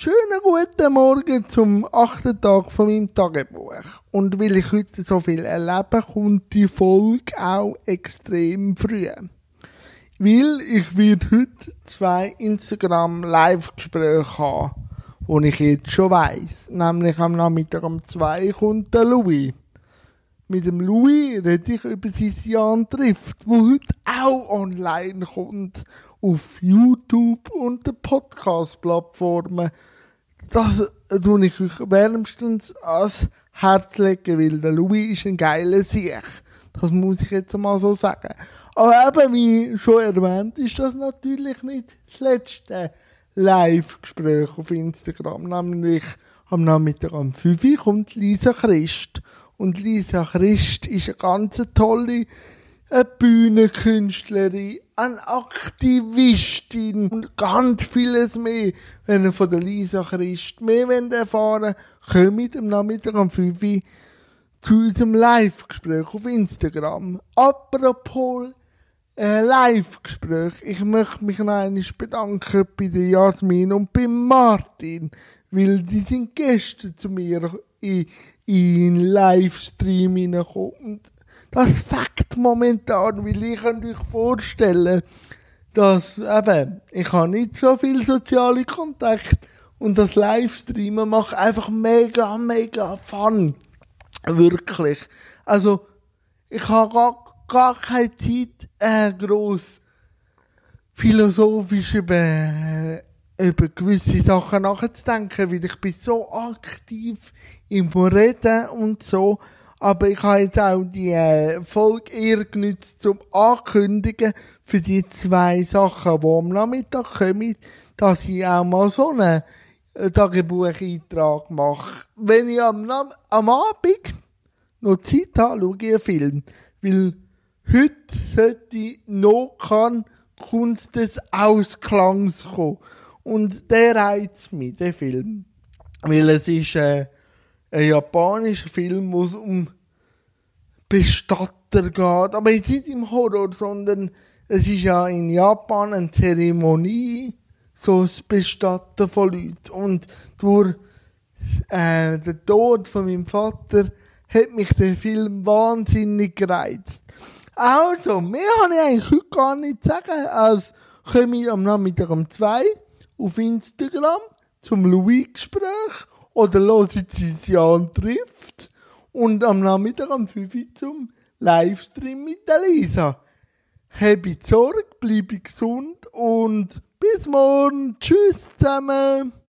Schönen guten Morgen zum achten Tag von meinem Tagebuch. Und weil ich heute so viel erlebe, kommt die Folge auch extrem früh. Weil ich werde heute zwei Instagram Live-Gespräche haben, die ich jetzt schon weiss. Nämlich am Nachmittag um zwei kommt der Louis. Mit dem Louis rede ich über sein Jan trifft, wo heute auch online kommt auf YouTube und den Podcast-Plattformen. Das tue ich euch wärmstens ans Herz legen, weil der Louis ist ein geiler Sieg. Das muss ich jetzt mal so sagen. Aber eben, wie schon erwähnt, ist das natürlich nicht das letzte Live-Gespräch auf Instagram. Nämlich am Nachmittag um 5 Uhr kommt Lisa Christ. Und Lisa Christ ist eine ganz tolle eine Bühnenkünstlerin, eine Aktivistin und ganz vieles mehr. Wenn ihr von der Lisa Christ mehr wollt erfahren kommt am Nachmittag um 5 Uhr zu unserem Live-Gespräch auf Instagram. Apropos äh, Live-Gespräch, ich möchte mich noch einmal bedanken bei der Jasmin und beim Martin, weil sie sind gestern zu mir in, in Livestream hineingekommen das Fakt momentan, weil ich könnt euch vorstellen, dass eben, ich habe nicht so viel soziale Kontakte und das Livestreamen macht einfach mega, mega Fun. Wirklich. Also, ich habe gar, gar keine Zeit, äh, gross philosophisch über, über gewisse Sachen nachzudenken, weil ich bin so aktiv im Reden und so. Aber ich habe jetzt auch die äh, Folge eher genutzt zum Ankündigen für die zwei Sachen, die am Nachmittag kommen, dass ich auch mal so einen äh, Tagebucheintrag mache. Wenn ich am, am Abend noch Zeit habe, schaue ich einen Film. Weil heute sollte noch kein Kunst des Ausklangs kommen. Und der reizt mich, der Film. Weil es ist, äh, ein japanischer Film, wo es um Bestatter geht. Aber jetzt nicht im Horror, sondern es ist ja in Japan eine Zeremonie, so das Bestatten von Leuten. Und durch äh, den Tod von meinem Vater hat mich der Film wahnsinnig gereizt. Also, mehr habe ich eigentlich heute gar nicht zu sagen, als komme ich am Nachmittag um zwei auf Instagram zum Louis-Gespräch oder los jetzt Jan trifft und am Nachmittag um 5 Uhr zum Livestream mit der Lisa. Habt Sorge, bleibe gesund und bis morgen. Tschüss zusammen.